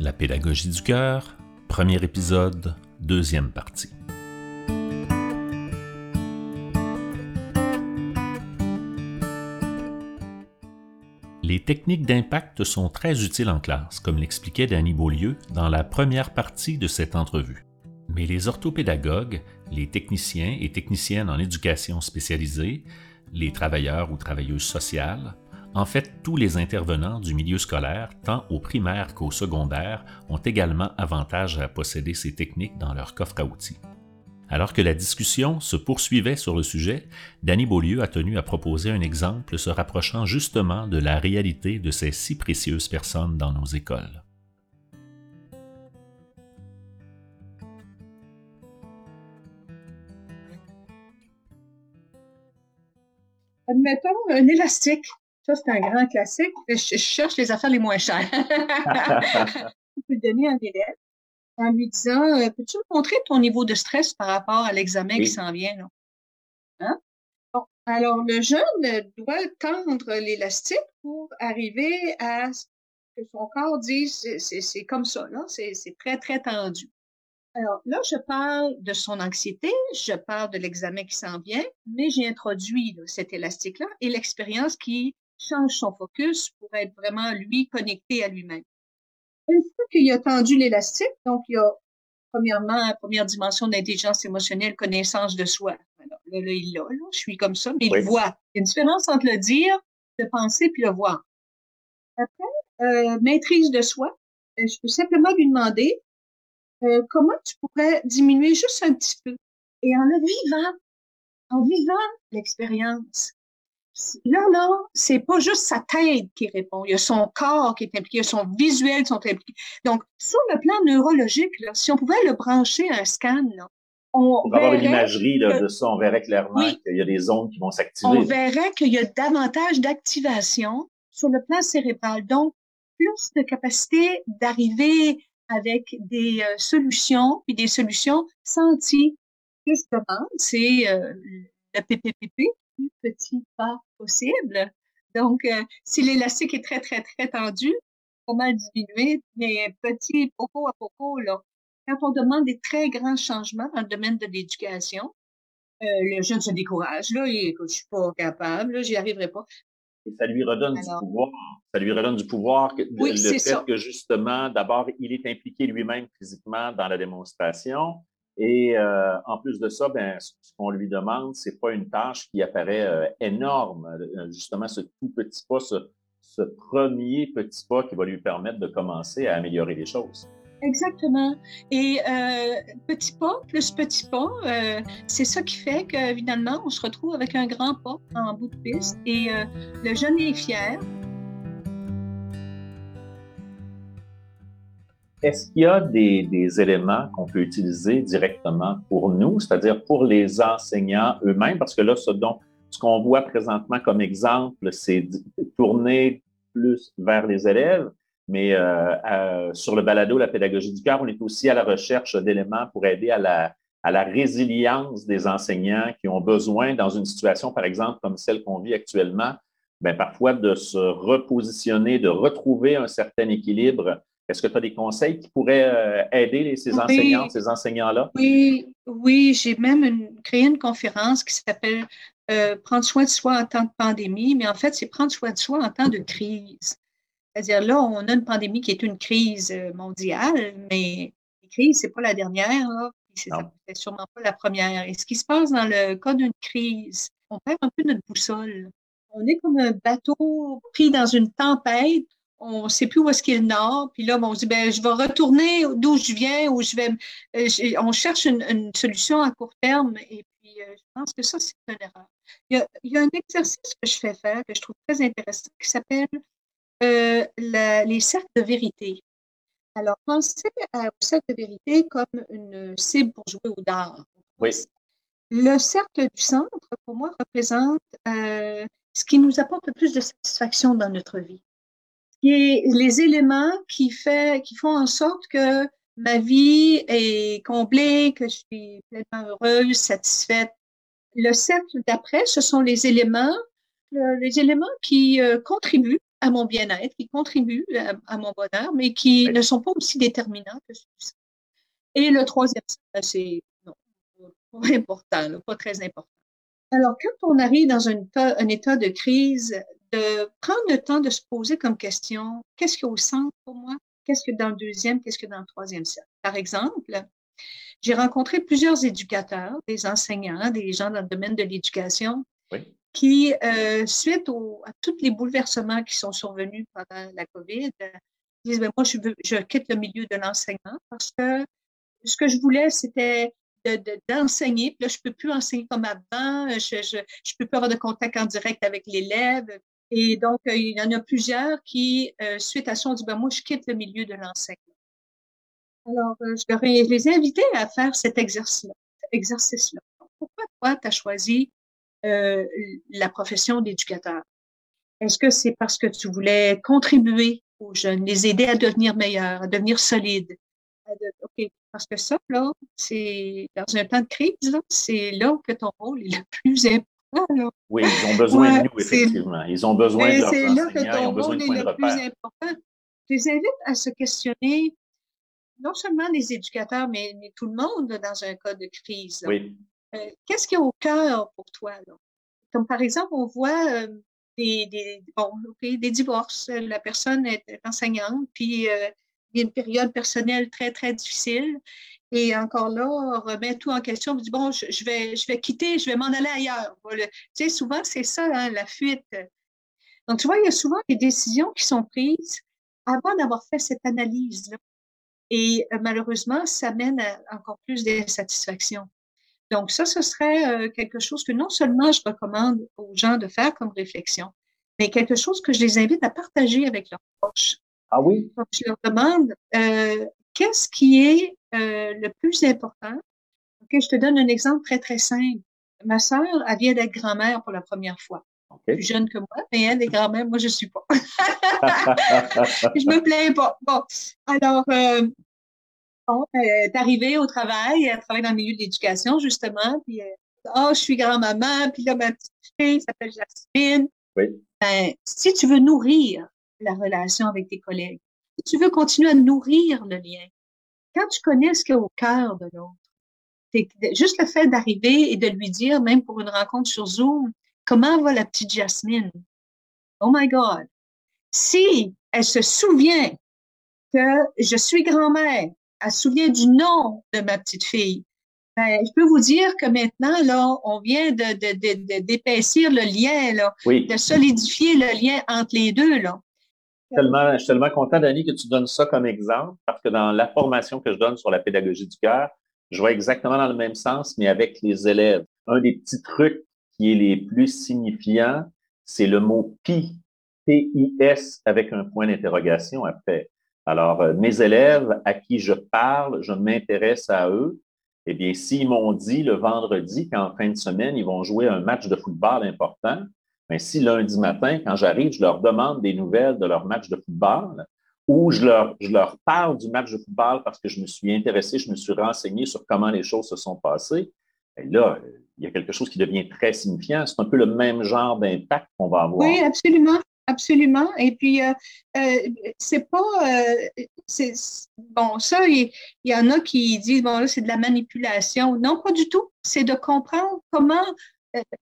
La pédagogie du cœur, premier épisode, deuxième partie. Les techniques d'impact sont très utiles en classe, comme l'expliquait Danny Beaulieu dans la première partie de cette entrevue. Mais les orthopédagogues, les techniciens et techniciennes en éducation spécialisée, les travailleurs ou travailleuses sociales, en fait, tous les intervenants du milieu scolaire, tant au primaire qu'au secondaire, ont également avantage à posséder ces techniques dans leur coffre à outils. Alors que la discussion se poursuivait sur le sujet, Danny Beaulieu a tenu à proposer un exemple se rapprochant justement de la réalité de ces si précieuses personnes dans nos écoles. Admettons un élastique. Ça, c'est un grand classique. Je, cherche les affaires les moins chères. tu peux donner un élève en lui disant euh, Peux-tu me montrer ton niveau de stress par rapport à l'examen qui s'en vient? Là? Hein? Bon, alors, le jeune doit tendre l'élastique pour arriver à ce que son corps dise c'est comme ça, c'est très, très tendu. Alors là, je parle de son anxiété, je parle de l'examen qui s'en vient, mais j'ai introduit cet élastique-là et l'expérience qui change son focus pour être vraiment, lui, connecté à lui-même. Une fois qu'il a tendu l'élastique, donc il y a premièrement, la première dimension d'intelligence émotionnelle, connaissance de soi. Alors, là, là, il l'a, là, je suis comme ça, mais il voit. Il y a une différence entre le dire, le penser, puis le voir. Après, euh, maîtrise de soi, euh, je peux simplement lui demander euh, comment tu pourrais diminuer juste un petit peu. Et en le vivant, en vivant l'expérience, là, là, c'est pas juste sa tête qui répond. Il y a son corps qui est impliqué, il y a son visuel qui sont impliqués. Donc, sur le plan neurologique, là, si on pouvait le brancher à un scan, là, on, on va avoir une imagerie là, de ça, on verrait clairement qu'il y a des zones qui vont s'activer. On verrait qu'il y a davantage d'activation sur le plan cérébral. Donc, plus de capacité d'arriver avec des euh, solutions, puis des solutions senties. Ce que je demande, c'est euh, le PPPP, plus petit pas possible. Donc, euh, si l'élastique est très, très, très tendu, mal diminuer, mais petit, poco à poco, là. Quand on demande des très grands changements dans le domaine de l'éducation, le jeune se décourage, là, écoute, je suis pas capable, j'y arriverai pas. Et ça lui redonne du pouvoir. Ça lui redonne du pouvoir. Que, le fait que justement, d'abord, il est impliqué lui-même physiquement dans la démonstration. Et euh, en plus de ça, ben, ce qu'on lui demande, c'est pas une tâche qui apparaît euh, énorme. Euh, justement, ce tout petit pas, ce, premier petit pas qui va lui permettre de commencer à améliorer les choses. Exactement. Et petit pas plus petit pas, c'est ça qui fait que finalement, on se retrouve avec un grand pas en bout de piste et le jeune est fier. Est-ce qu'il y a des, des éléments qu'on peut utiliser directement pour nous, c'est-à-dire pour les enseignants eux-mêmes? Parce que là, ce, dont, ce qu'on voit présentement comme exemple, c'est tourner plus vers les élèves. Mais euh, sur le balado La pédagogie du cœur, on est aussi à la recherche d'éléments pour aider à la, à la résilience des enseignants qui ont besoin, dans une situation, par exemple, comme celle qu'on vit actuellement, ben, parfois de se repositionner, de retrouver un certain équilibre. Est-ce que tu as des conseils qui pourraient euh, aider ces enseignants, ces enseignants-là? Oui, oui, j'ai même créé une conférence qui s'appelle euh, Prendre soin de soi en temps de pandémie, mais en fait, c'est prendre soin de soi en temps de crise. C'est-à-dire là, on a une pandémie qui est une crise euh, mondiale, mais une crise, c'est pas la dernière, c'est sûrement pas la première. Et ce qui se passe dans le cas d'une crise, on perd un peu notre boussole. On est comme un bateau pris dans une tempête. On ne sait plus où est-ce qu'il est le nord. Puis là, on se dit, ben, je vais retourner d'où je viens, ou je vais. Euh, on cherche une, solution à court terme. Et puis, euh, je pense que ça, c'est une erreur. il y, a, un exercice que je fais faire, que je trouve très intéressant, qui s'appelle euh, les cercles de vérité. Alors, pensez au cercle de vérité comme une cible pour jouer au dard. Oui. Le cercle du centre, pour moi, représente ce qui nous apporte le plus de satisfaction dans notre vie. Et les éléments qui, fait, qui font en sorte que ma vie est comblée, que je suis pleinement heureuse, satisfaite. Le cercle d'après, ce sont les éléments, les éléments qui euh, contribuent à mon bien-être, qui contribuent à, mon bonheur, mais qui ne sont pas aussi déterminants que celui-ci. Et le troisième, c'est non, pas important, pas très important. Alors, quand on arrive dans un état, un état de crise, de prendre le temps de se poser comme question, qu'est-ce qu'il y a au centre pour moi? Qu'est-ce que dans le deuxième, qu'est-ce que dans le troisième cercle? Par exemple, j'ai rencontré plusieurs éducateurs, des enseignants, des gens dans le domaine de l'éducation, qui, euh, suite à tous les bouleversements qui sont survenus pendant la COVID, disent, ben, moi, je, je quitte le milieu de l'enseignement parce que ce que je voulais, c'était d'enseigner. De, puis là, je ne peux plus enseigner comme avant. Je ne peux plus avoir de contact en direct avec l'élève. Et donc, euh, il y en a plusieurs qui, euh, suite à ça, ont dit, moi, je quitte le milieu de l'enseignement. Alors, euh, je, les ai invités à faire cet exercice-là. Exercice -là. Pourquoi toi, tu as choisi la profession d'éducateur? Est-ce que c'est parce que tu voulais contribuer aux jeunes, les aider à devenir meilleurs, à devenir solides? Parce que ça, là, c'est dans un temps de crise, c'est là que ton rôle est le plus important. Oui, ils ont besoin de nous, effectivement. Ils ont besoin de leurs C'est là que ton rôle est le plus important. Je les invite à se questionner, non seulement les éducateurs, mais, tout le monde dans un cas de crise. Oui. Euh, qu'est-ce qui est au cœur pour toi? Là? Comme par exemple, on voit euh, des, des, bon, des divorces. La personne est enseignante, puis euh, il y a une période personnelle très, très difficile. Et encore là, on remet tout en question. On dit, bon, je, vais, je vais quitter, je vais m'en aller ailleurs. tu sais, souvent, c'est ça, hein, la fuite. Donc, tu vois, il y a souvent des décisions qui sont prises avant d'avoir fait cette analyse-là. Et euh, malheureusement, ça mène à encore plus d'insatisfaction. Donc, ça, ce serait euh, quelque chose que non seulement je recommande aux gens de faire comme réflexion, mais quelque chose que je les invite à partager avec leurs proches. Ah oui? Donc, je leur demande euh, qu'est-ce qui est euh, le plus important. Ok, je te donne un exemple très, très simple. Ma sœur, elle vient d'être grand-mère pour la première fois. Plus jeune que moi, mais elle est grand-mère, moi, je ne suis pas. je me plains pas. Bon, alors, euh, bon, elle est arrivée au travail, elle travaille dans le milieu de l'éducation, justement, puis oh, je suis grand-maman, puis là, ma petite fille s'appelle Jasmine. Oui. Ben, si tu veux nourrir la relation avec tes collègues, si tu veux continuer à nourrir le lien, quand tu connais ce qu'il y a au cœur de l'autre, juste le fait d'arriver et de lui dire, même pour une rencontre sur Zoom, comment va la petite Jasmine? Oh my God! Si elle se souvient que je suis grand-mère, elle se souvient du nom de ma petite fille, ben, je peux vous dire que maintenant, là, on vient de, d'épaissir le lien, là, de solidifier le lien entre les deux. Là je suis tellement content, Dani, que tu donnes ça comme exemple, parce que dans la formation que je donne sur la pédagogie du cœur, je vois exactement dans le même sens, mais avec les élèves. Un des petits trucs qui est les plus signifiants, c'est le mot PI, P-I-S, avec un point d'interrogation après. Alors, euh, mes élèves à qui je parle, je m'intéresse à eux. Eh bien, s'ils m'ont dit le vendredi qu'en fin de semaine, ils vont jouer un match de football important, si lundi matin, quand j'arrive, je leur demande des nouvelles de leur match de football, ou je leur, parle du match de football parce que je me suis intéressé, je me suis renseigné sur comment les choses se sont passées, ben là, il y a quelque chose qui devient très signifiant. C'est un peu le même genre d'impact qu'on va avoir. Oui, absolument. Absolument. Et puis, euh, euh, c'est pas. Euh, bon, ça, il, y, en a qui disent, bon, là, c'est de la manipulation. Non, pas du tout. C'est de comprendre comment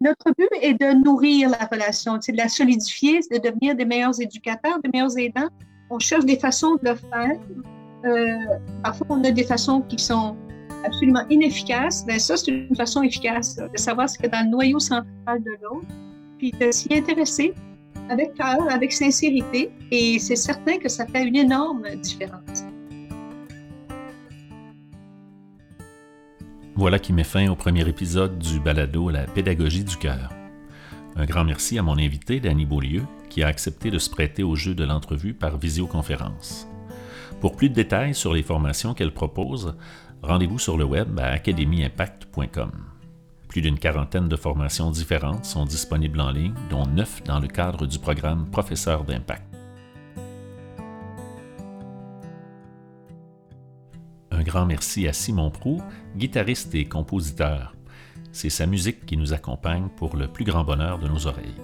notre but est de nourrir la relation, c'est de la solidifier, de devenir des meilleurs éducateurs, des meilleurs aidants. On cherche des façons de le faire. Euh, parfois, on a des façons qui sont absolument inefficaces. Mais ça, c'est une façon efficace de savoir ce que dans le noyau central de l'autre, puis de s'y intéresser avec cœur, avec sincérité. Et c'est certain que ça fait une énorme différence. Voilà qui met fin au premier épisode du balado La pédagogie du cœur. Un grand merci à mon invité, Danny Beaulieu, qui a accepté de se prêter au jeu de l'entrevue par visioconférence. Pour plus de détails sur les formations qu'elle propose, rendez-vous sur le web à academyimpact.com. Plus d'une quarantaine de formations différentes sont disponibles en ligne, dont neuf dans le cadre du programme Professeur d'impact. Un grand merci à Simon Prou, guitariste et compositeur. C'est sa musique qui nous accompagne pour le plus grand bonheur de nos oreilles.